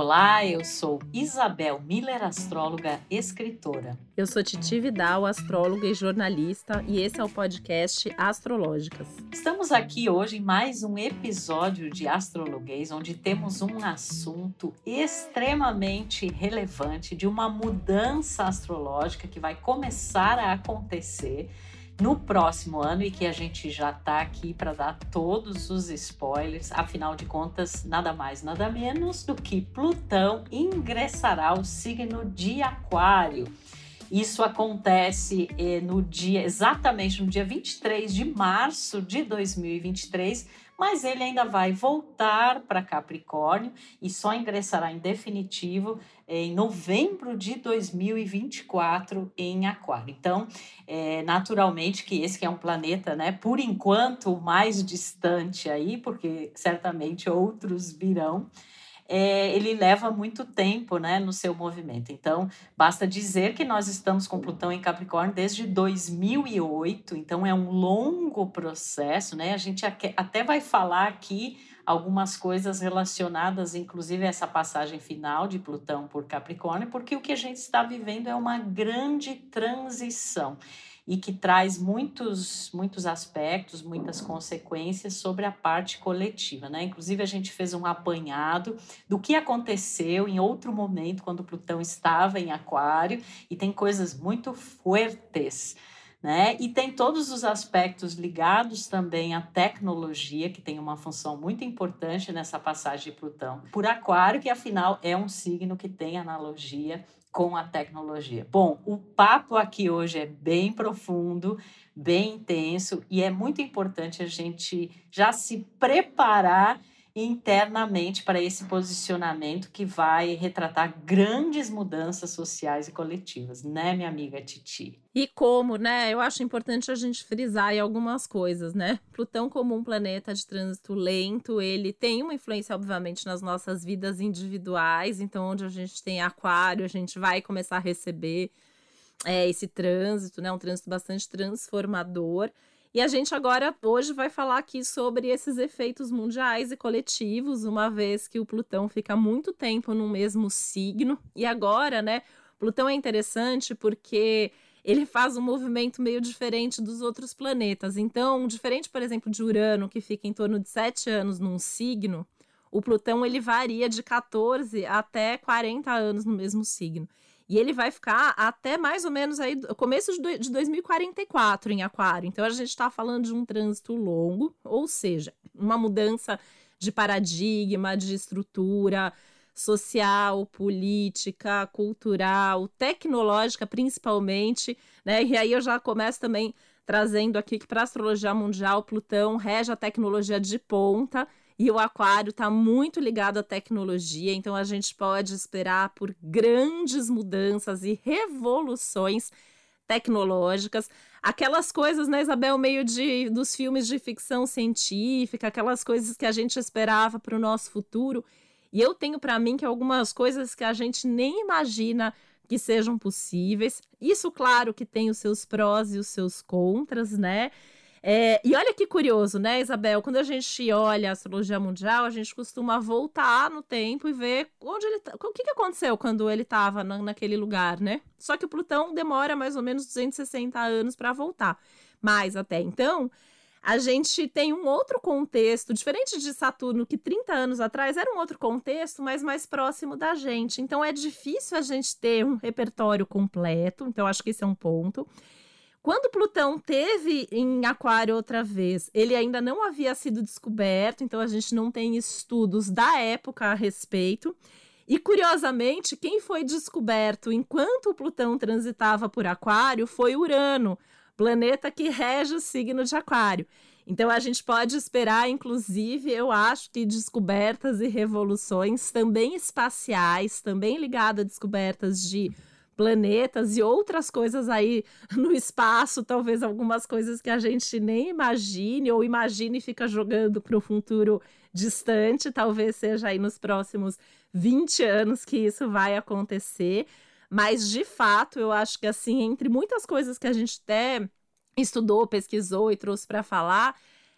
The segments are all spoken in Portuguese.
Olá, eu sou Isabel Miller, astróloga, escritora. Eu sou Titi Vidal, astróloga e jornalista, e esse é o podcast Astrológicas. Estamos aqui hoje em mais um episódio de Astrologuês, onde temos um assunto extremamente relevante de uma mudança astrológica que vai começar a acontecer no próximo ano e que a gente já está aqui para dar todos os spoilers. Afinal de contas, nada mais, nada menos do que Plutão ingressará o signo de Aquário. Isso acontece eh, no dia exatamente no dia 23 de março de 2023 mas ele ainda vai voltar para Capricórnio e só ingressará em definitivo em novembro de 2024 em Aquário. Então, é, naturalmente que esse que é um planeta, né, por enquanto mais distante aí, porque certamente outros virão é, ele leva muito tempo né, no seu movimento. Então, basta dizer que nós estamos com Plutão em Capricórnio desde 2008, então é um longo processo, né? A gente até vai falar aqui algumas coisas relacionadas, inclusive, a essa passagem final de Plutão por Capricórnio, porque o que a gente está vivendo é uma grande transição e que traz muitos, muitos aspectos, muitas consequências sobre a parte coletiva. Né? Inclusive, a gente fez um apanhado do que aconteceu em outro momento, quando Plutão estava em Aquário, e tem coisas muito fortes. Né? E tem todos os aspectos ligados também à tecnologia, que tem uma função muito importante nessa passagem de Plutão por Aquário, que afinal é um signo que tem analogia com a tecnologia. Bom, o papo aqui hoje é bem profundo, bem intenso e é muito importante a gente já se preparar internamente para esse posicionamento que vai retratar grandes mudanças sociais e coletivas, né, minha amiga Titi? E como, né? Eu acho importante a gente frisar em algumas coisas, né? Plutão, como um planeta de trânsito lento, ele tem uma influência, obviamente, nas nossas vidas individuais. Então, onde a gente tem aquário, a gente vai começar a receber é, esse trânsito, né? Um trânsito bastante transformador. E a gente agora, hoje, vai falar aqui sobre esses efeitos mundiais e coletivos, uma vez que o Plutão fica muito tempo no mesmo signo. E agora, né, Plutão é interessante porque ele faz um movimento meio diferente dos outros planetas. Então, diferente, por exemplo, de Urano, que fica em torno de sete anos num signo, o Plutão ele varia de 14 até 40 anos no mesmo signo. E ele vai ficar até mais ou menos aí, começo de 2044 em Aquário. Então a gente está falando de um trânsito longo, ou seja, uma mudança de paradigma, de estrutura social, política, cultural, tecnológica principalmente, né? E aí eu já começo também trazendo aqui que para a astrologia mundial, Plutão rege a tecnologia de ponta e o Aquário está muito ligado à tecnologia, então a gente pode esperar por grandes mudanças e revoluções tecnológicas, aquelas coisas, né, Isabel, meio de dos filmes de ficção científica, aquelas coisas que a gente esperava para o nosso futuro. E eu tenho para mim que algumas coisas que a gente nem imagina que sejam possíveis. Isso, claro, que tem os seus prós e os seus contras, né? É, e olha que curioso, né, Isabel? Quando a gente olha a astrologia mundial, a gente costuma voltar no tempo e ver onde ele tá, o que, que aconteceu quando ele estava na, naquele lugar, né? Só que o Plutão demora mais ou menos 260 anos para voltar. Mas até então, a gente tem um outro contexto, diferente de Saturno, que 30 anos atrás era um outro contexto, mas mais próximo da gente. Então é difícil a gente ter um repertório completo. Então, acho que esse é um ponto. Quando Plutão teve em Aquário outra vez, ele ainda não havia sido descoberto, então a gente não tem estudos da época a respeito. E curiosamente, quem foi descoberto enquanto Plutão transitava por Aquário foi Urano, planeta que rege o signo de Aquário. Então a gente pode esperar, inclusive, eu acho que descobertas e revoluções também espaciais, também ligadas a descobertas de planetas e outras coisas aí no espaço, talvez algumas coisas que a gente nem imagine ou imagine e fica jogando para o futuro distante, talvez seja aí nos próximos 20 anos que isso vai acontecer. Mas de fato, eu acho que assim, entre muitas coisas que a gente até estudou, pesquisou e trouxe para falar,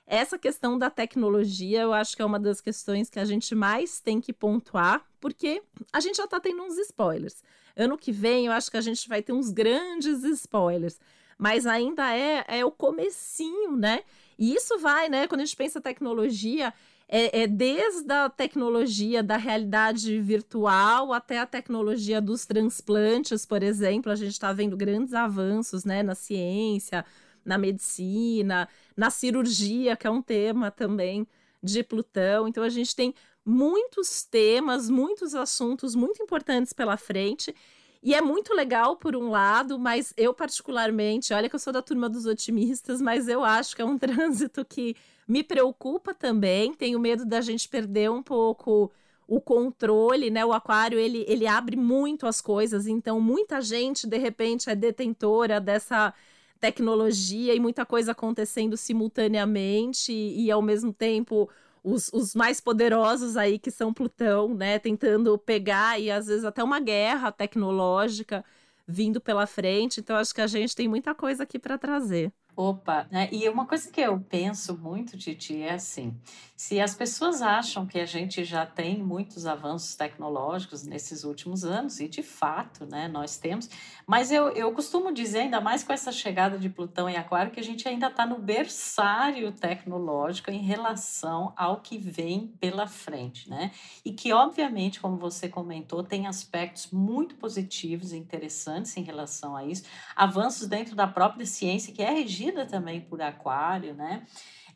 essa questão da tecnologia, eu acho que é uma das questões que a gente mais tem que pontuar, porque a gente já está tendo uns spoilers. Ano que vem, eu acho que a gente vai ter uns grandes spoilers, mas ainda é, é o comecinho, né? E isso vai, né? Quando a gente pensa tecnologia, é, é, desde a tecnologia da realidade virtual até a tecnologia dos transplantes, por exemplo, a gente está vendo grandes avanços né, na ciência, na medicina, na cirurgia, que é um tema também de Plutão. Então, a gente tem muitos temas, muitos assuntos muito importantes pela frente. E é muito legal por um lado, mas eu particularmente, olha que eu sou da turma dos otimistas, mas eu acho que é um trânsito que me preocupa também. Tenho medo da gente perder um pouco o controle, né? O aquário ele, ele abre muito as coisas, então muita gente de repente é detentora dessa tecnologia e muita coisa acontecendo simultaneamente e, e ao mesmo tempo os, os, mais poderosos aí que são Plutão, né, tentando pegar e às vezes até uma guerra tecnológica vindo pela frente. Então acho que a gente tem muita coisa aqui para trazer. Opa, né? E uma coisa que eu penso muito, Titi, é assim: se as pessoas acham que a gente já tem muitos avanços tecnológicos nesses últimos anos, e de fato, né, nós temos, mas eu, eu costumo dizer, ainda mais com essa chegada de Plutão em Aquário, que a gente ainda está no berçário tecnológico em relação ao que vem pela frente, né? E que, obviamente, como você comentou, tem aspectos muito positivos e interessantes em relação a isso, avanços dentro da própria ciência, que é regida regida também por aquário, né?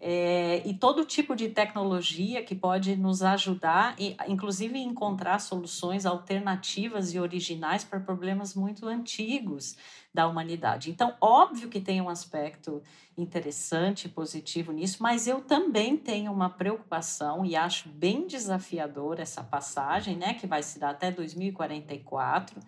É, e todo tipo de tecnologia que pode nos ajudar, inclusive encontrar soluções alternativas e originais para problemas muito antigos da humanidade. Então, óbvio que tem um aspecto interessante, positivo nisso, mas eu também tenho uma preocupação e acho bem desafiador essa passagem, né, que vai se dar até 2044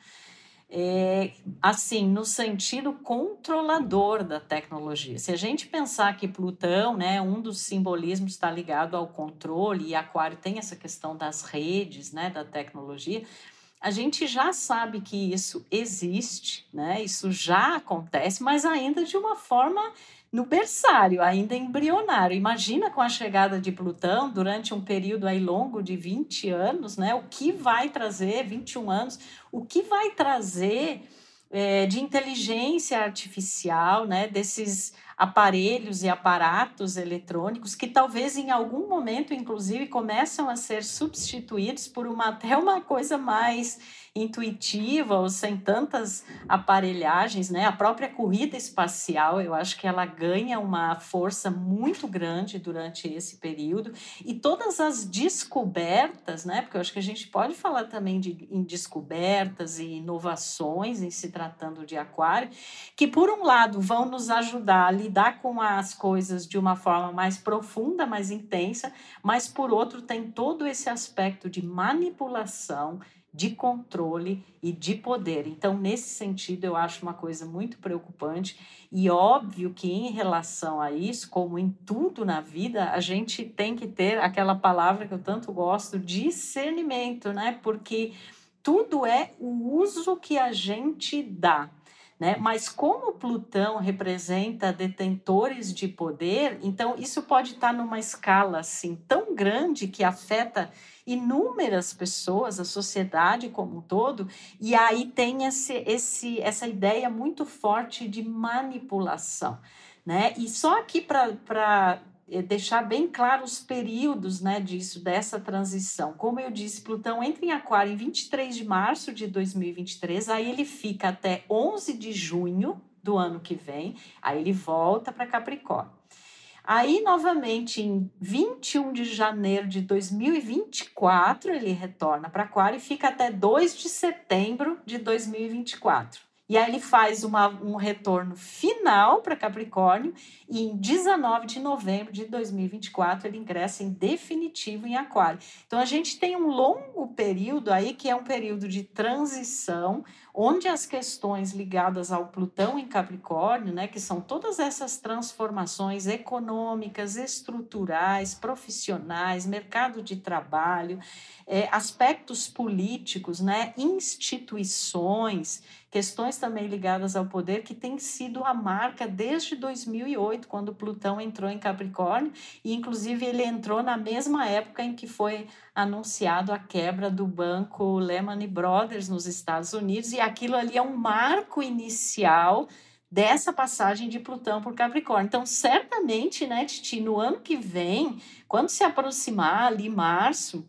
é, assim, no sentido controlador da tecnologia. Se a gente pensar que Plutão, né, um dos simbolismos está ligado ao controle, e Aquário tem essa questão das redes, né, da tecnologia, a gente já sabe que isso existe, né, isso já acontece, mas ainda de uma forma no berçário, ainda embrionário. Imagina com a chegada de Plutão durante um período aí longo de 20 anos, né? O que vai trazer, 21 anos, o que vai trazer é, de inteligência artificial, né? Desses aparelhos e aparatos eletrônicos que talvez em algum momento, inclusive, começam a ser substituídos por uma até uma coisa mais intuitiva ou sem tantas aparelhagens, né? A própria corrida espacial, eu acho que ela ganha uma força muito grande durante esse período e todas as descobertas, né? Porque eu acho que a gente pode falar também de em descobertas e inovações em se tratando de aquário, que por um lado vão nos ajudar a lidar com as coisas de uma forma mais profunda, mais intensa, mas por outro tem todo esse aspecto de manipulação de controle e de poder. Então, nesse sentido, eu acho uma coisa muito preocupante e óbvio que em relação a isso, como em tudo na vida, a gente tem que ter aquela palavra que eu tanto gosto, discernimento, né? Porque tudo é o uso que a gente dá. Né? Mas como Plutão representa detentores de poder, então isso pode estar numa escala assim tão grande que afeta inúmeras pessoas, a sociedade como um todo, e aí tem esse, esse, essa ideia muito forte de manipulação. Né? E só aqui para eh, deixar bem claro os períodos né, disso, dessa transição. Como eu disse, Plutão entra em Aquário em 23 de março de 2023, aí ele fica até 11 de junho do ano que vem, aí ele volta para Capricórnio. Aí, novamente, em 21 de janeiro de 2024, ele retorna para Aquário e fica até 2 de setembro de 2024. E aí ele faz uma, um retorno final para Capricórnio e em 19 de novembro de 2024 ele ingressa em definitivo em Aquário. Então a gente tem um longo período aí que é um período de transição, onde as questões ligadas ao Plutão em Capricórnio, né, que são todas essas transformações econômicas, estruturais, profissionais, mercado de trabalho, é, aspectos políticos, né, instituições, questões também ligadas ao poder que tem sido a marca desde 2008, quando Plutão entrou em Capricórnio, e inclusive ele entrou na mesma época em que foi anunciado a quebra do banco Lehman Brothers nos Estados Unidos, e aquilo ali é um marco inicial dessa passagem de Plutão por Capricórnio. Então, certamente, né, Titi, no ano que vem, quando se aproximar ali março,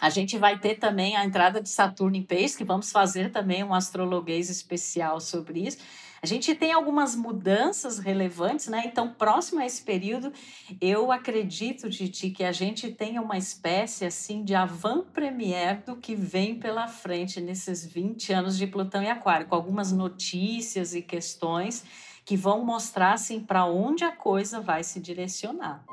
a gente vai ter também a entrada de Saturno em Peixes, que vamos fazer também um astrologuês especial sobre isso. A gente tem algumas mudanças relevantes, né? Então, próximo a esse período, eu acredito, Titi, que a gente tenha uma espécie assim de avant-première do que vem pela frente nesses 20 anos de Plutão e Aquário, com algumas notícias e questões que vão mostrar assim para onde a coisa vai se direcionar.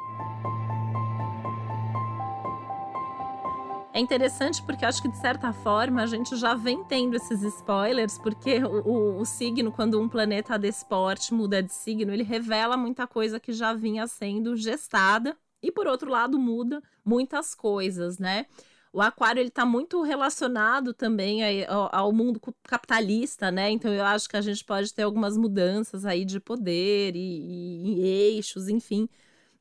É interessante porque acho que, de certa forma, a gente já vem tendo esses spoilers, porque o, o, o signo, quando um planeta desse porte muda de signo, ele revela muita coisa que já vinha sendo gestada, e por outro lado, muda muitas coisas, né? O aquário ele está muito relacionado também ao, ao, mundo capitalista, né? Então eu acho que a gente pode ter algumas mudanças aí de poder e, e, e eixos, enfim,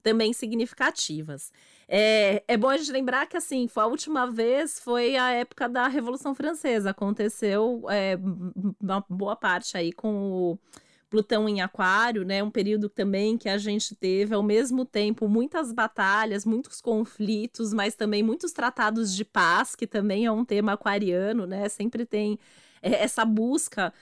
também significativas. É, é bom a gente lembrar que, assim, foi a última vez foi a época da Revolução Francesa. Aconteceu é, uma boa parte aí com o Plutão em Aquário, né? Um período também que a gente teve, ao mesmo tempo, muitas batalhas, muitos conflitos, mas também muitos tratados de paz, que também é um tema aquariano, né? Sempre tem é, essa busca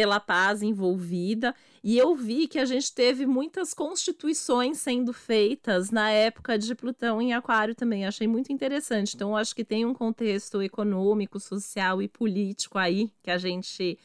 pela paz envolvida. E eu vi que a gente teve muitas constituições sendo feitas na época de Plutão em Aquário também. Achei muito interessante. Então, acho que tem um contexto econômico, social e político aí que a gente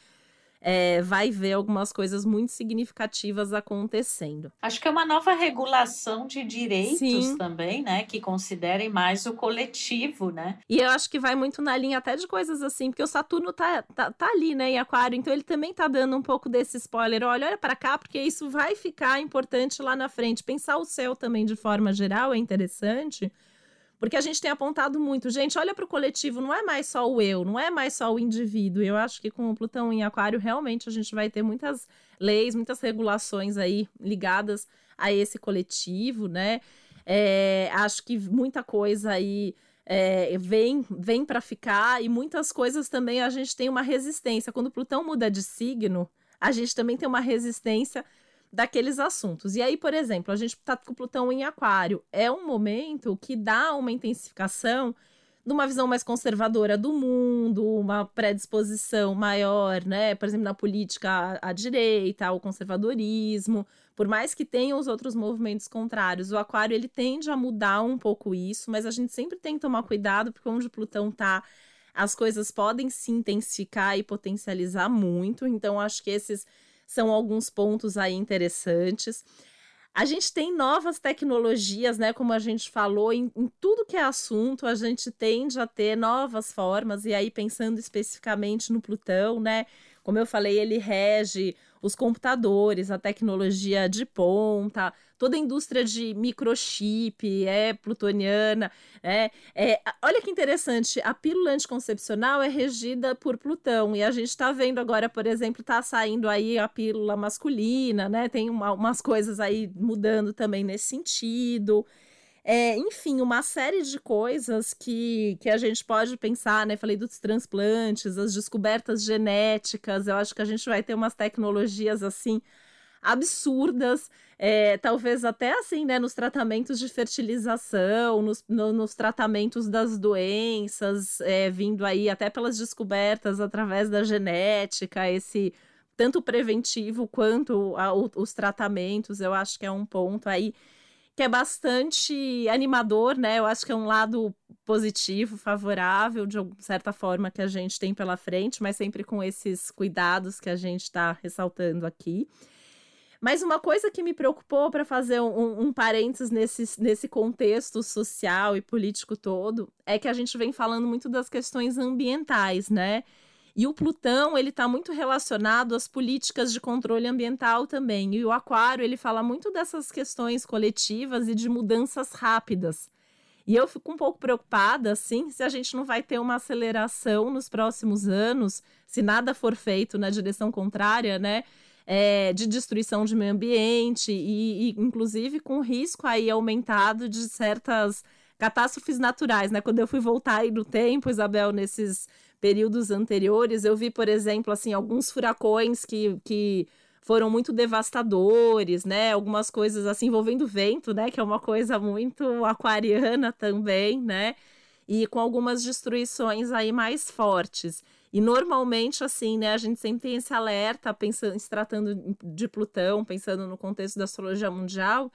é, vai ver algumas coisas muito significativas acontecendo. Acho que é uma nova regulação de direitos Sim. também, né? Que considerem mais o coletivo, né? E eu acho que vai muito na linha até de coisas assim, porque o Saturno tá, tá, tá ali, né, em Aquário, então ele também tá dando um pouco desse spoiler. Olha, olha para cá, porque isso vai ficar importante lá na frente. Pensar o céu também de forma geral é interessante porque a gente tem apontado muito, gente, olha para o coletivo, não é mais só o eu, não é mais só o indivíduo. Eu acho que com o Plutão em Aquário, realmente a gente vai ter muitas leis, muitas regulações aí ligadas a esse coletivo, né? É, acho que muita coisa aí é, vem, vem para ficar e muitas coisas também a gente tem uma resistência. Quando Plutão muda de signo, a gente também tem uma resistência daqueles assuntos. E aí, por exemplo, a gente está com Plutão em Aquário. É um momento que dá uma intensificação de uma visão mais conservadora do mundo, uma predisposição maior, né? Por exemplo, na política à, direita, ao conservadorismo. Por mais que tenha os outros movimentos contrários, o Aquário ele tende a mudar um pouco isso, mas a gente sempre tem que tomar cuidado, porque onde Plutão está as coisas podem se intensificar e potencializar muito. Então, acho que esses são alguns pontos aí interessantes. A gente tem novas tecnologias, né? Como a gente falou, em, em, tudo que é assunto, a gente tende a ter novas formas, e aí pensando especificamente no Plutão, né? Como eu falei, ele rege os computadores, a tecnologia de ponta, toda a indústria de microchip é plutoniana. É, é, olha que interessante, a pílula anticoncepcional é regida por Plutão, e a gente está vendo agora, por exemplo, está saindo aí a pílula masculina, né? Tem uma, umas coisas aí mudando também nesse sentido. É, enfim, uma série de coisas que, que a gente pode pensar, né? Falei dos transplantes, as descobertas genéticas. Eu acho que a gente vai ter umas tecnologias assim absurdas, é, talvez até assim, né, nos tratamentos de fertilização, nos, no, nos tratamentos das doenças, é, vindo aí até pelas descobertas através da genética, esse tanto preventivo quanto a, os tratamentos, eu acho que é um ponto aí que é bastante animador, né? Eu acho que é um lado positivo, favorável, de certa forma, que a gente tem pela frente, mas sempre com esses cuidados que a gente está ressaltando aqui. Mas uma coisa que me preocupou para fazer um, um parênteses nesse, nesse contexto social e político todo é que a gente vem falando muito das questões ambientais, né? E o Plutão, ele está muito relacionado às políticas de controle ambiental também. E o Aquário, ele fala muito dessas questões coletivas e de mudanças rápidas. E eu fico um pouco preocupada, assim, se a gente não vai ter uma aceleração nos próximos anos, se nada for feito na direção contrária, né? É, de destruição de meio ambiente e, e, inclusive, com risco aí aumentado de certas catástrofes naturais, né? Quando eu fui voltar aí no tempo, Isabel, nesses períodos anteriores, eu vi, por exemplo, assim, alguns furacões que, que foram muito devastadores, né? Algumas coisas assim envolvendo vento, né? Que é uma coisa muito aquariana também, né? E com algumas destruições aí mais fortes. E normalmente, assim, né, a gente sempre tem esse alerta, pensando, se tratando de Plutão, pensando no contexto da astrologia mundial,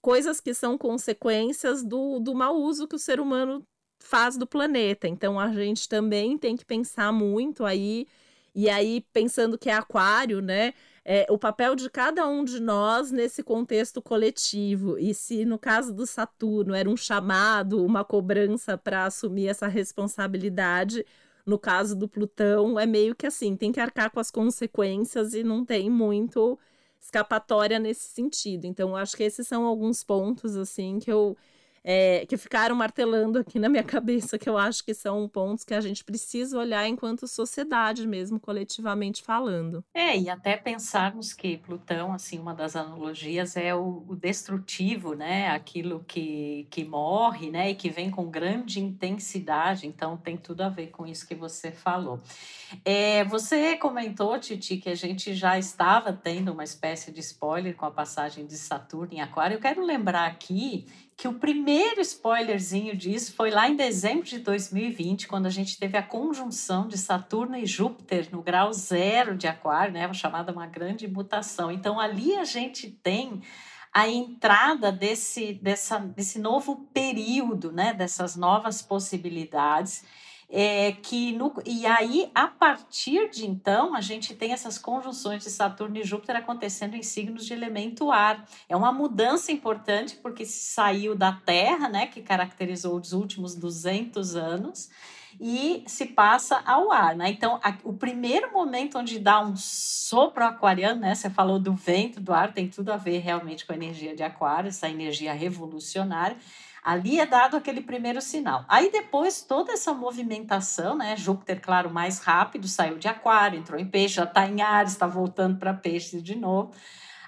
coisas que são consequências do, do mau uso que o ser humano faz do planeta. Então a gente também tem que pensar muito aí, e aí, pensando que é aquário, né? é, o papel de cada um de nós nesse contexto coletivo. E se no caso do Saturno era um chamado, uma cobrança para assumir essa responsabilidade, no caso do Plutão é meio que assim, tem que arcar com as consequências e não tem muito escapatória nesse sentido. Então, acho que esses são alguns pontos assim que eu é, que ficaram martelando aqui na minha cabeça, que eu acho que são pontos que a gente precisa olhar enquanto sociedade mesmo, coletivamente falando. É, e até pensarmos que Plutão, assim, uma das analogias é o, o destrutivo, né? Aquilo que, que morre, né? E que vem com grande intensidade, então tem tudo a ver com isso que você falou. É, você comentou, Titi, que a gente já estava tendo uma espécie de spoiler com a passagem de Saturno em Aquário. Eu quero lembrar aqui que o primeiro spoilerzinho disso foi lá em dezembro de 2020, quando a gente teve a conjunção de Saturno e Júpiter no grau zero de Aquário, né, chamada uma grande mutação. Então ali a gente tem a entrada desse, dessa, desse novo período, né, dessas novas possibilidades. É, que no, e aí, a partir de então, a gente tem essas conjunções de Saturno e Júpiter acontecendo em signos de elemento ar. É uma mudança importante porque saiu da Terra, né, que caracterizou os últimos 200 anos, e se passa ao ar, né? Então, a, o primeiro momento onde dá um sopro aquariano, né? Você falou do vento, do ar, tem tudo a ver realmente com a energia de aquário, essa energia revolucionária. Ali é dado aquele primeiro sinal. Aí depois toda essa movimentação, né? Júpiter, claro, mais rápido, saiu de Aquário, entrou em Peixe, já está em Ares, está voltando para Peixes de novo.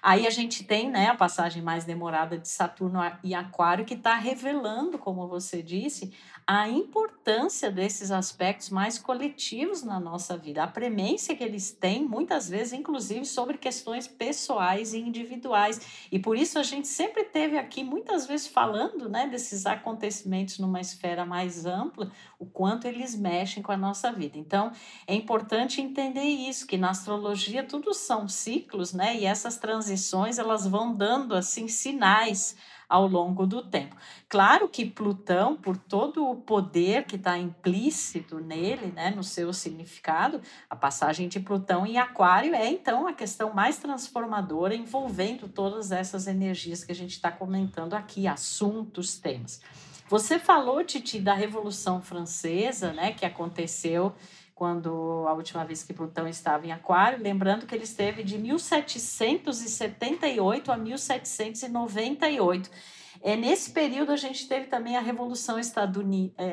Aí a gente tem né, a passagem mais demorada de Saturno e Aquário, que está revelando, como você disse, a importância desses aspectos mais coletivos na nossa vida, a premência que eles têm, muitas vezes, inclusive, sobre questões pessoais e individuais. E por isso a gente sempre teve aqui, muitas vezes, falando né, desses acontecimentos numa esfera mais ampla, o quanto eles mexem com a nossa vida. Então, é importante entender isso, que na astrologia tudo são ciclos, né? E essas transições, elas vão dando, assim, sinais ao longo do tempo. Claro que Plutão, por todo o poder que está implícito nele, né, no seu significado, a passagem de Plutão em Aquário é então a questão mais transformadora envolvendo todas essas energias que a gente está comentando aqui, assuntos, temas. Você falou, Titi, da Revolução Francesa, né, que aconteceu quando a última vez que Plutão estava em Aquário, lembrando que ele esteve de 1778 a 1798. É, nesse período, a gente teve também a Revolução é,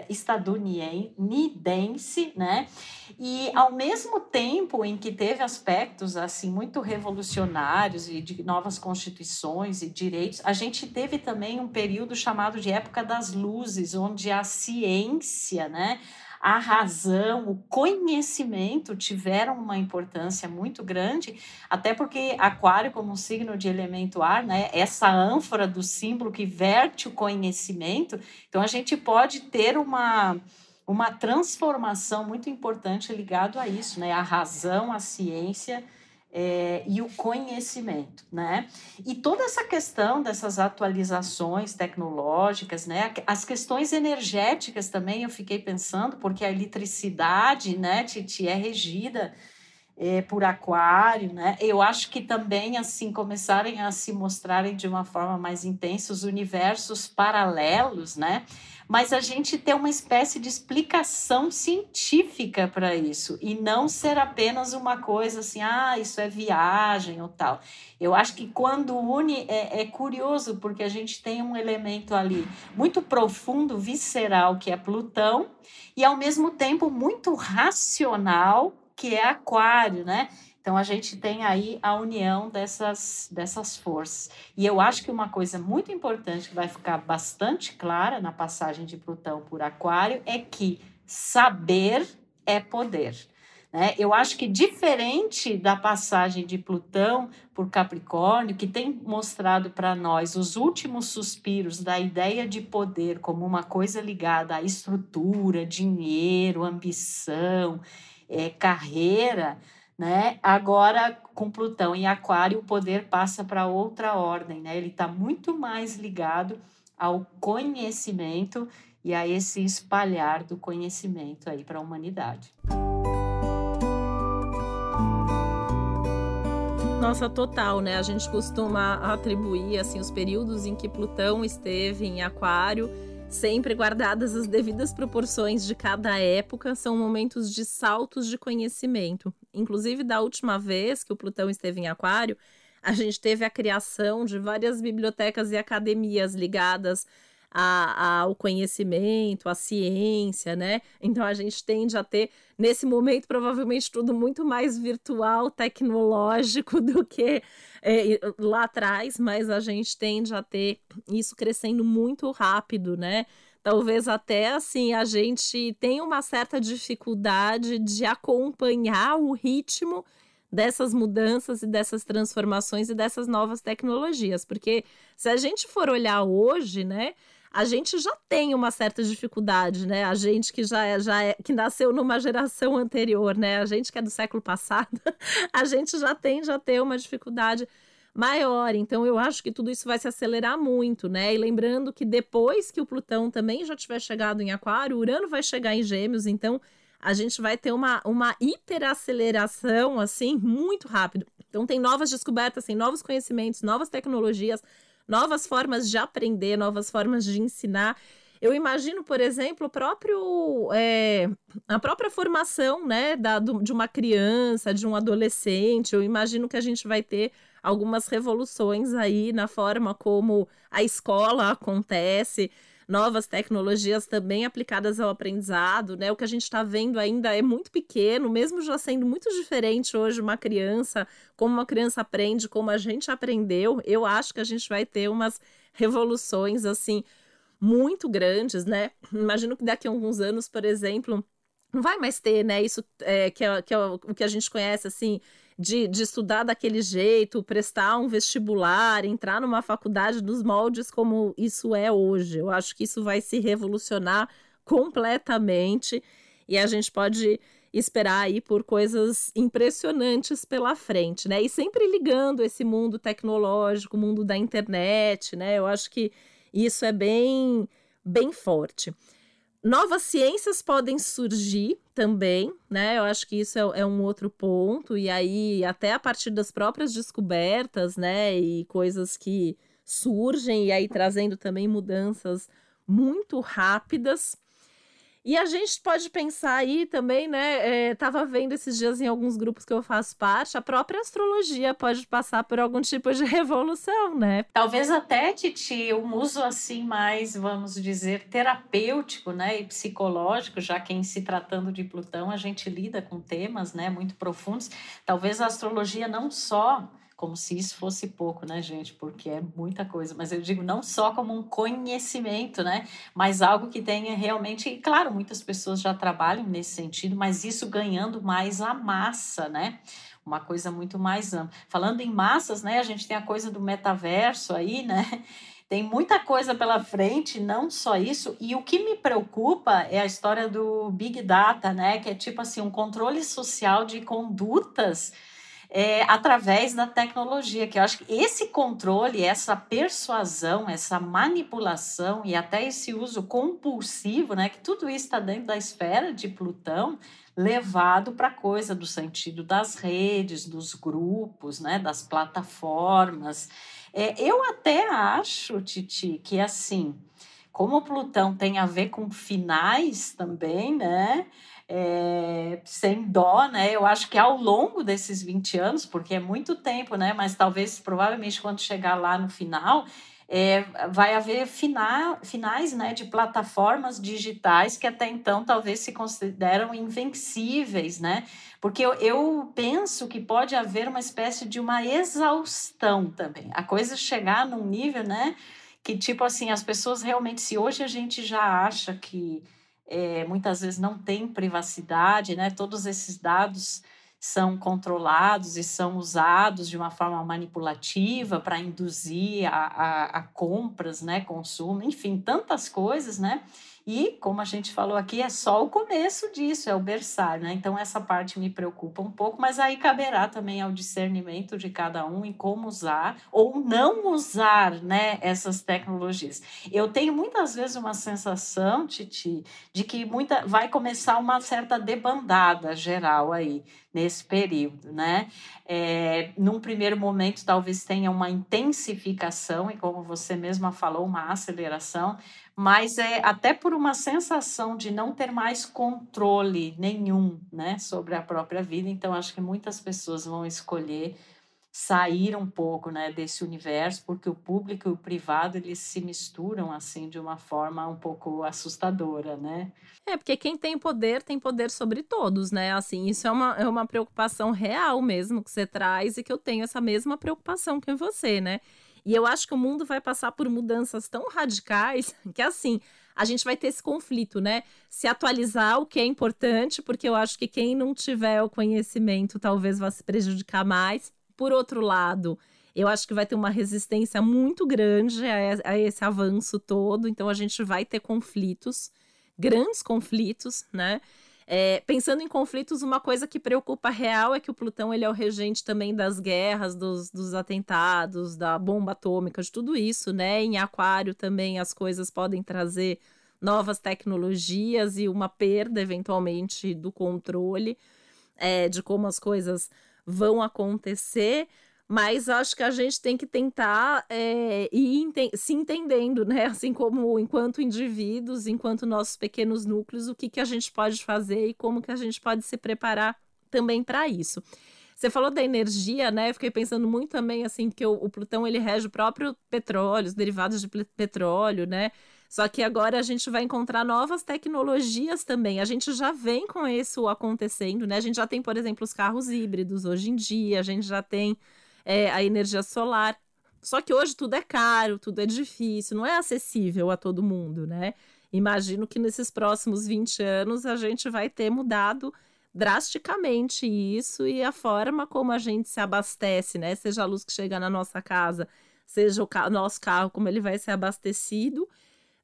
Estadunidense, né? E ao mesmo tempo em que teve aspectos assim muito revolucionários e de novas constituições e direitos, a gente teve também um período chamado de Época das Luzes, onde a ciência, né? A razão, o conhecimento tiveram uma importância muito grande, até porque Aquário, como signo de elemento ar, né, essa ânfora do símbolo que verte o conhecimento, então a gente pode ter uma uma transformação muito importante ligado a isso, né? A razão, a ciência é, e o conhecimento, né? E toda essa questão dessas atualizações tecnológicas, né? As questões energéticas também eu fiquei pensando, porque a eletricidade, né, Titi, é regida é, por aquário, né? Eu acho que também, assim, começarem a se mostrarem de uma forma mais intensa os universos paralelos, né? Mas a gente ter uma espécie de explicação científica para isso e não ser apenas uma coisa assim, ah, isso é viagem ou tal. Eu acho que quando une é, é curioso porque a gente tem um elemento ali muito profundo, visceral, que é Plutão, e ao mesmo tempo muito racional, que é Aquário, né? Então a gente tem aí a união dessas, dessas forças. E eu acho que uma coisa muito importante que vai ficar bastante clara na passagem de Plutão por Aquário é que saber é poder. Né? Eu acho que diferente da passagem de Plutão por Capricórnio, que tem mostrado para nós os últimos suspiros da ideia de poder como uma coisa ligada à estrutura, dinheiro, ambição, é, carreira né? Agora, com Plutão em Aquário, o poder passa para outra ordem, né? Ele está muito mais ligado ao conhecimento e a esse espalhar do conhecimento aí para a humanidade. Nossa, total, né? A gente costuma atribuir assim os períodos em que Plutão esteve em Aquário sempre guardadas as devidas proporções de cada época, são momentos de saltos de conhecimento. Inclusive, da última vez que o Plutão esteve em Aquário, a gente teve a criação de várias bibliotecas e academias ligadas a, ao conhecimento, à ciência, né? Então a gente tende a ter, nesse momento, provavelmente tudo muito mais virtual, tecnológico do que é, lá atrás, mas a gente tende a ter isso crescendo muito rápido, né? Talvez até assim a gente tenha uma certa dificuldade de acompanhar o ritmo dessas mudanças e dessas transformações e dessas novas tecnologias, porque se a gente for olhar hoje, né, a gente já tem uma certa dificuldade, né? A gente que já é, já é, que nasceu numa geração anterior, né? A gente que é do século passado, a gente já tende a ter uma dificuldade maior. Então eu acho que tudo isso vai se acelerar muito, né? E lembrando que depois que o Plutão também já tiver chegado em Aquário, o Urano vai chegar em Gêmeos, então a gente vai ter uma, uma hiperaceleração assim muito rápido. Então tem novas descobertas, tem novos conhecimentos, novas tecnologias, novas formas de aprender, novas formas de ensinar. Eu imagino, por exemplo, próprio, é, a própria formação né, da, do, de uma criança, de um adolescente. Eu imagino que a gente vai ter algumas revoluções aí na forma como a escola acontece novas tecnologias também aplicadas ao aprendizado, né? O que a gente está vendo ainda é muito pequeno, mesmo já sendo muito diferente hoje uma criança, como uma criança aprende, como a gente aprendeu. Eu acho que a gente vai ter umas revoluções assim muito grandes, né? Imagino que daqui a alguns anos, por exemplo, não vai mais ter, né? Isso é, que, é, que é o que a gente conhece assim de, de estudar daquele jeito, prestar um vestibular, entrar numa faculdade dos moldes como isso é hoje. Eu acho que isso vai se revolucionar completamente e a gente pode esperar aí por coisas impressionantes pela frente, né? E sempre ligando esse mundo tecnológico, mundo da internet, né? Eu acho que isso é bem bem forte. Novas ciências podem surgir também, né? Eu acho que isso é, é, um outro ponto, e aí, até a partir das próprias descobertas, né? E coisas que surgem, e aí trazendo também mudanças muito rápidas. E a gente pode pensar aí também, né? É, tava vendo esses dias em alguns grupos que eu faço parte, a própria astrologia pode passar por algum tipo de revolução, né? Talvez até, Titi, um uso assim mais, vamos dizer, terapêutico, né? E psicológico, já que em se tratando de Plutão, a gente lida com temas, né, muito profundos. Talvez a astrologia não só como se isso fosse pouco, né, gente? Porque é muita coisa. Mas eu digo não só como um conhecimento, né? Mas algo que tenha realmente. E claro, muitas pessoas já trabalham nesse sentido, mas isso ganhando mais a massa, né? Uma coisa muito mais ampla. Falando em massas, né? A gente tem a coisa do metaverso aí, né? Tem muita coisa pela frente, não só isso. E o que me preocupa é a história do Big Data, né? Que é tipo assim, um controle social de condutas é, através da tecnologia, que eu acho que esse controle, essa persuasão, essa manipulação e até esse uso compulsivo, né, que tudo isso está dentro da esfera de Plutão, levado para a coisa do sentido das redes, dos grupos, né, das plataformas. É, eu até acho, Titi, que assim como Plutão tem a ver com finais também, né? É, sem dó, né? Eu acho que ao longo desses 20 anos, porque é muito tempo, né? Mas talvez, provavelmente, quando chegar lá no final, é, vai haver fina, finais né, de plataformas digitais que até então talvez se consideram invencíveis, né? Porque eu, eu penso que pode haver uma espécie de uma exaustão também. A coisa chegar num nível, né? Que tipo assim, as pessoas realmente, se hoje a gente já acha que é, muitas vezes não tem privacidade, né? Todos esses dados são controlados e são usados de uma forma manipulativa para induzir a, a, a, compras, né, consumo, enfim, tantas coisas, né? E, como a gente falou aqui, é só o começo disso, é o berçário, né? Então, essa parte me preocupa um pouco, mas aí caberá também ao discernimento de cada um em como usar ou não usar, né, essas tecnologias. Eu tenho muitas vezes uma sensação, Titi, de que muita, vai começar uma certa debandada geral aí nesse período, né? É, num primeiro momento, talvez tenha uma intensificação, e como você mesma falou, uma aceleração, mas é até por uma sensação de não ter mais controle nenhum né, sobre a própria vida. Então, acho que muitas pessoas vão escolher sair um pouco né, desse universo, porque o público e o privado eles se misturam assim de uma forma um pouco assustadora, né? É, porque quem tem poder tem poder sobre todos, né? Assim, isso é uma, é uma preocupação real mesmo que você traz e que eu tenho essa mesma preocupação que você, né? E eu acho que o mundo vai passar por mudanças tão radicais que, assim, a gente vai ter esse conflito, né? Se atualizar o que é importante, porque eu acho que quem não tiver o conhecimento talvez vá se prejudicar mais. Por outro lado, eu acho que vai ter uma resistência muito grande a, esse avanço todo, então a gente vai ter conflitos, grandes conflitos, né? É, pensando em conflitos, uma coisa que preocupa real é que o Plutão ele é o regente também das guerras, dos, dos atentados, da bomba atômica, de tudo isso, né? Em Aquário também as coisas podem trazer novas tecnologias e uma perda, eventualmente, do controle é, de como as coisas vão acontecer mas acho que a gente tem que tentar é, ir ente se entendendo, né? Assim como enquanto indivíduos, enquanto nossos pequenos núcleos, o que, que a gente pode fazer e como que a gente pode se preparar também para isso. Você falou da energia, né? Eu fiquei pensando muito também, assim, que o, o Plutão ele rege o próprio petróleo, os derivados de petróleo, né? Só que agora a gente vai encontrar novas tecnologias também. A gente já vem com isso acontecendo, né? A gente já tem, por exemplo, os carros híbridos hoje em dia, a gente já tem é, a energia solar. Só que hoje tudo é caro, tudo é difícil, não é acessível a todo mundo, né? Imagino que nesses próximos 20 anos a gente vai ter mudado drasticamente isso e a forma como a gente se abastece, né? Seja a luz que chega na nossa casa, seja o ca nosso carro, como ele vai ser abastecido,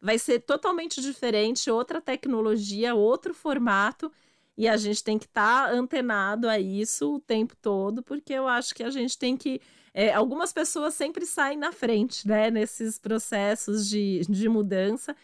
vai ser totalmente diferente, outra tecnologia, outro formato. E a gente tem que estar tá antenado a isso o tempo todo, porque eu acho que a gente tem que. É, algumas pessoas sempre saem na frente, né, nesses processos de, de mudança.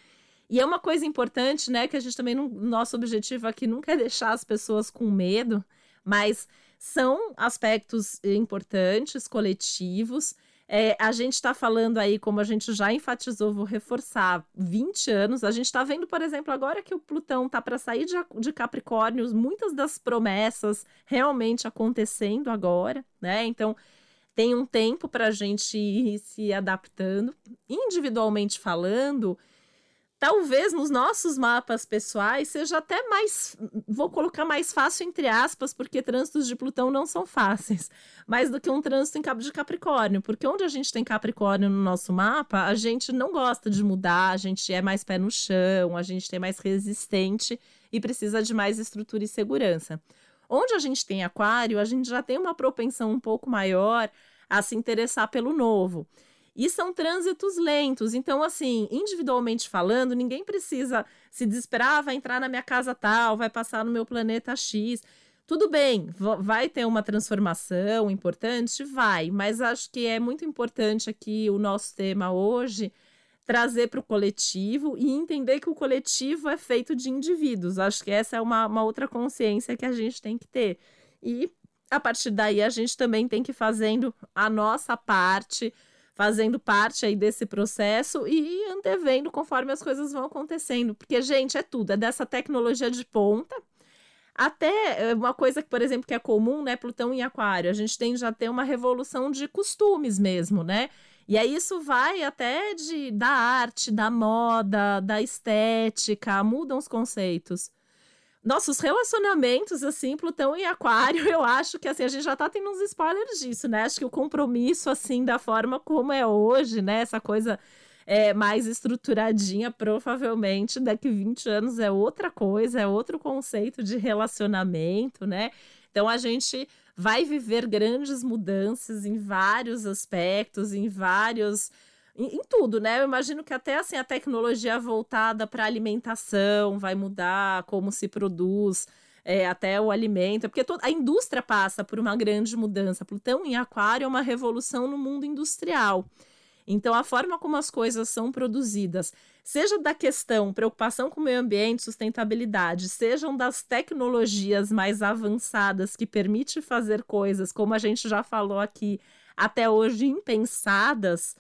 E é uma coisa importante, né, que a gente também, não, nosso objetivo aqui nunca é deixar as pessoas com medo, mas são aspectos importantes, coletivos, é, a gente está falando aí, como a gente já enfatizou, vou reforçar, 20 anos. A gente está vendo, por exemplo, agora que o Plutão está para sair de, de Capricórnios, muitas das promessas realmente acontecendo agora, né? Então, tem um tempo para a gente ir se adaptando. Individualmente falando, talvez nos nossos mapas pessoais seja até mais, vou colocar mais fácil entre aspas, porque trânsitos de Plutão não são fáceis, mais do que um trânsito em de Capricórnio, porque onde a gente tem Capricórnio no nosso mapa, a gente não gosta de mudar, a gente é mais pé no chão, a gente é mais resistente e precisa de mais estrutura e segurança. Onde a gente tem Aquário, a gente já tem uma propensão um pouco maior a se interessar pelo novo. E são trânsitos lentos. Então, assim, individualmente falando, ninguém precisa se desesperar, ah, vai entrar na minha casa tal, vai passar no meu planeta X. Tudo bem, vai ter uma transformação importante? Vai, mas acho que é muito importante aqui o nosso tema hoje trazer para o coletivo e entender que o coletivo é feito de indivíduos. Acho que essa é uma, uma outra consciência que a gente tem que ter. E a partir daí a gente também tem que ir fazendo a nossa parte fazendo parte aí desse processo e antevendo conforme as coisas vão acontecendo. Porque, gente, é tudo, é dessa tecnologia de ponta. Até eh, uma coisa que, por exemplo, que é comum, né? Plutão em Aquário, a gente tem já ter uma revolução de costumes mesmo, né? E aí isso vai até de da arte, da moda, da estética, mudam os conceitos. Nossos relacionamentos, assim, Plutão em Aquário, eu acho que, assim, a gente já tá tendo uns spoilers disso, né? Acho que o compromisso, assim, da forma como é hoje, né? Essa coisa é, mais estruturadinha, provavelmente daqui 20 anos é outra coisa, é outro conceito de relacionamento, né? Então a gente vai viver grandes mudanças em vários aspectos, em vários em, em, tudo, né? Eu imagino que até assim a tecnologia voltada para alimentação vai mudar como se produz é, até o alimento, porque toda, a indústria passa por uma grande mudança. Plutão em Aquário é uma revolução no mundo industrial. Então, a forma como as coisas são produzidas, seja da questão preocupação com o meio ambiente, sustentabilidade, sejam das tecnologias mais avançadas que permite fazer coisas, como a gente já falou aqui, até hoje impensadas,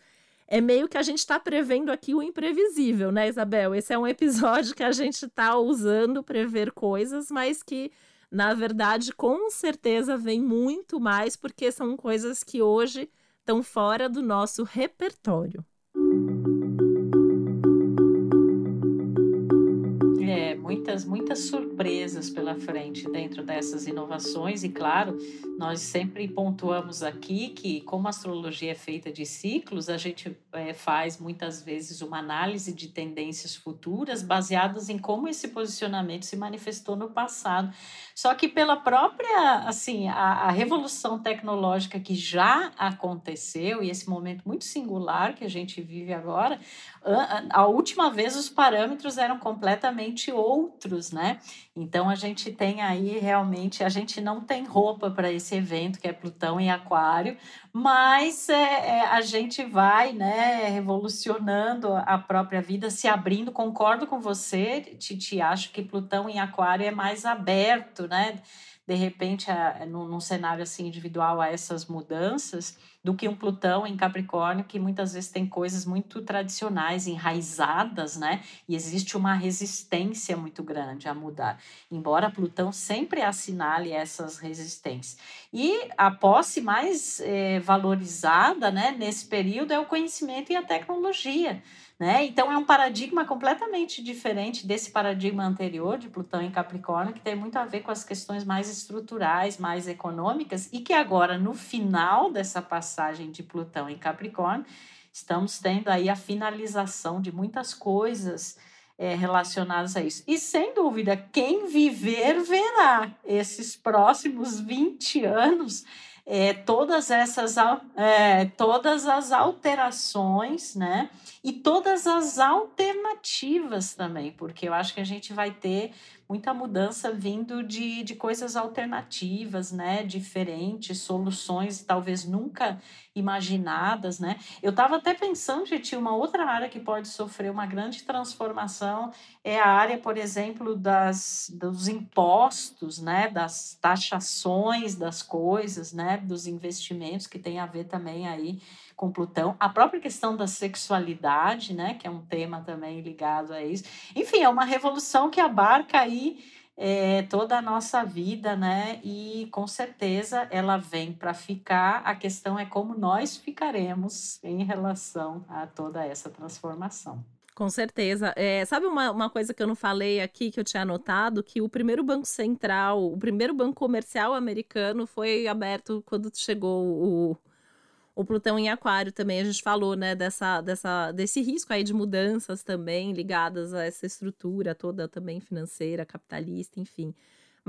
é meio que a gente está prevendo aqui o imprevisível, né, Isabel? Esse é um episódio que a gente está usando prever coisas, mas que, na verdade, com certeza vem muito mais, porque são coisas que hoje estão fora do nosso repertório. Muitas, muitas surpresas pela frente dentro dessas inovações, e claro, nós sempre pontuamos aqui que, como a astrologia é feita de ciclos, a gente é, faz muitas vezes uma análise de tendências futuras baseadas em como esse posicionamento se manifestou no passado. Só que pela própria, assim, a, a revolução tecnológica que já aconteceu e esse momento muito singular que a gente vive agora, a, a última vez os parâmetros eram completamente outros, né? Então a gente tem aí realmente, a gente não tem roupa para esse evento que é Plutão em Aquário, mas é, é, a gente vai, né, revolucionando a própria vida, se abrindo. Concordo com você, Titi, acho que Plutão em Aquário é mais aberto, né? De repente, a, num, num cenário assim individual a essas mudanças do que um Plutão em Capricórnio, que muitas vezes tem coisas muito tradicionais, enraizadas, né? E existe uma resistência muito grande a mudar, embora Plutão sempre assinale essas resistências. E a posse mais eh, valorizada, né, nesse período é o conhecimento e a tecnologia. Né? Então é um paradigma completamente diferente desse paradigma anterior de Plutão em Capricórnio, que tem muito a ver com as questões mais estruturais, mais econômicas, e que agora, no final dessa passagem de Plutão em Capricórnio, estamos tendo aí a finalização de muitas coisas é, relacionadas a isso. E sem dúvida, quem viver verá esses próximos 20 anos é, todas essas é, todas as alterações, né? E todas as alternativas também, porque eu acho que a gente vai ter muita mudança vindo de, de coisas alternativas, né? Diferentes, soluções talvez nunca imaginadas, né? Eu estava até pensando, gente, uma outra área que pode sofrer uma grande transformação é a área, por exemplo, das, dos impostos, né? Das taxações das coisas, né? Dos investimentos que tem a ver também aí com Plutão, a própria questão da sexualidade, né, que é um tema também ligado a isso. Enfim, é uma revolução que abarca aí é, toda a nossa vida, né? E com certeza ela vem para ficar. A questão é como nós ficaremos em relação a toda essa transformação. Com certeza. É, sabe uma, uma coisa que eu não falei aqui, que eu tinha anotado? Que o primeiro banco central, o primeiro banco comercial americano foi aberto quando chegou o, o Plutão em Aquário também, a gente falou, né, dessa, dessa, desse risco aí de mudanças também ligadas a essa estrutura toda também financeira, capitalista, enfim.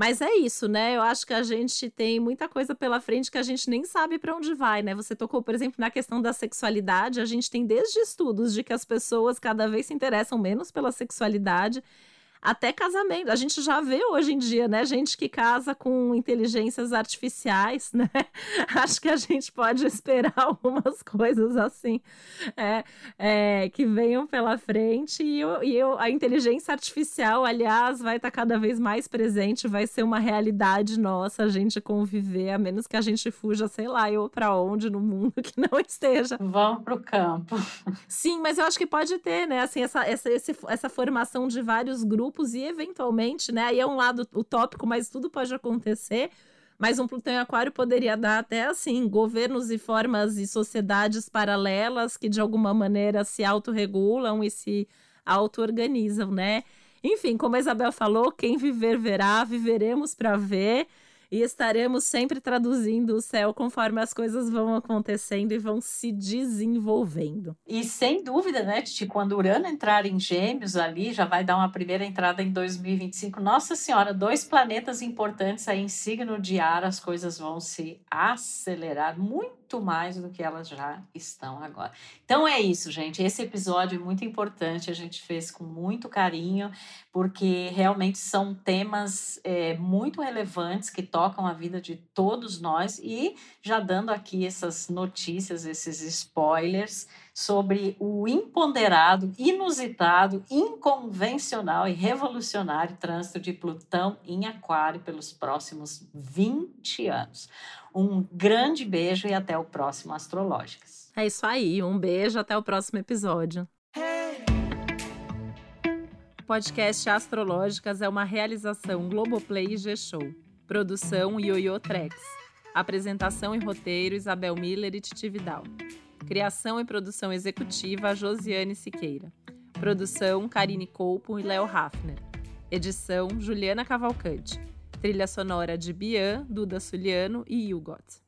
Mas é isso, né? Eu acho que a gente tem muita coisa pela frente que a gente nem sabe para onde vai, né? Você tocou, por exemplo, na questão da sexualidade, a gente tem desde estudos de que as pessoas cada vez se interessam menos pela sexualidade até casamento. A gente já vê hoje em dia, né? Gente que casa com inteligências artificiais, né? Acho que a gente pode esperar algumas coisas assim é, é, que venham pela frente. E, eu, e eu, a inteligência artificial, aliás, vai estar tá cada vez mais presente, vai ser uma realidade nossa a gente conviver, a menos que a gente fuja, sei lá, eu para onde no mundo que não esteja. Vamos para o campo. Sim, mas eu acho que pode ter, né? Assim, essa, essa, essa formação de vários grupos grupos e, eventualmente, né? Aí é um lado utópico, mas tudo pode acontecer. Mas um Plutão em Aquário poderia dar até assim governos e formas e sociedades paralelas que de alguma maneira se autorregulam e se auto-organizam, né? Enfim, como a Isabel falou, quem viver verá, viveremos para ver e estaremos sempre traduzindo o céu conforme as coisas vão acontecendo e vão se desenvolvendo. E sem dúvida, né, Titi, quando Urano entrar em Gêmeos ali, já vai dar uma primeira entrada em 2025. Nossa Senhora, dois planetas importantes aí em signo de ar, as coisas vão se acelerar muito muito mais do que elas já estão agora. Então é isso, gente. Esse episódio é muito importante, a gente fez com muito carinho, porque realmente são temas é, muito relevantes que tocam a vida de todos nós e já dando aqui essas notícias, esses spoilers sobre o imponderado, inusitado, inconvencional e revolucionário trânsito de Plutão em Aquário pelos próximos 20 anos. Um grande beijo e até o próximo Astrológicas. É isso aí, um beijo, até o próximo episódio. O podcast Astrológicas é uma realização Globoplay e G-Show. Produção Yoyo Trex. Apresentação e roteiro Isabel Miller e Titi Vidal. Criação e produção executiva Josiane Siqueira. Produção Karine Colpo e Léo Hafner. Edição Juliana Cavalcante. Trilha sonora de Bian, Duda Suliano e Hugot.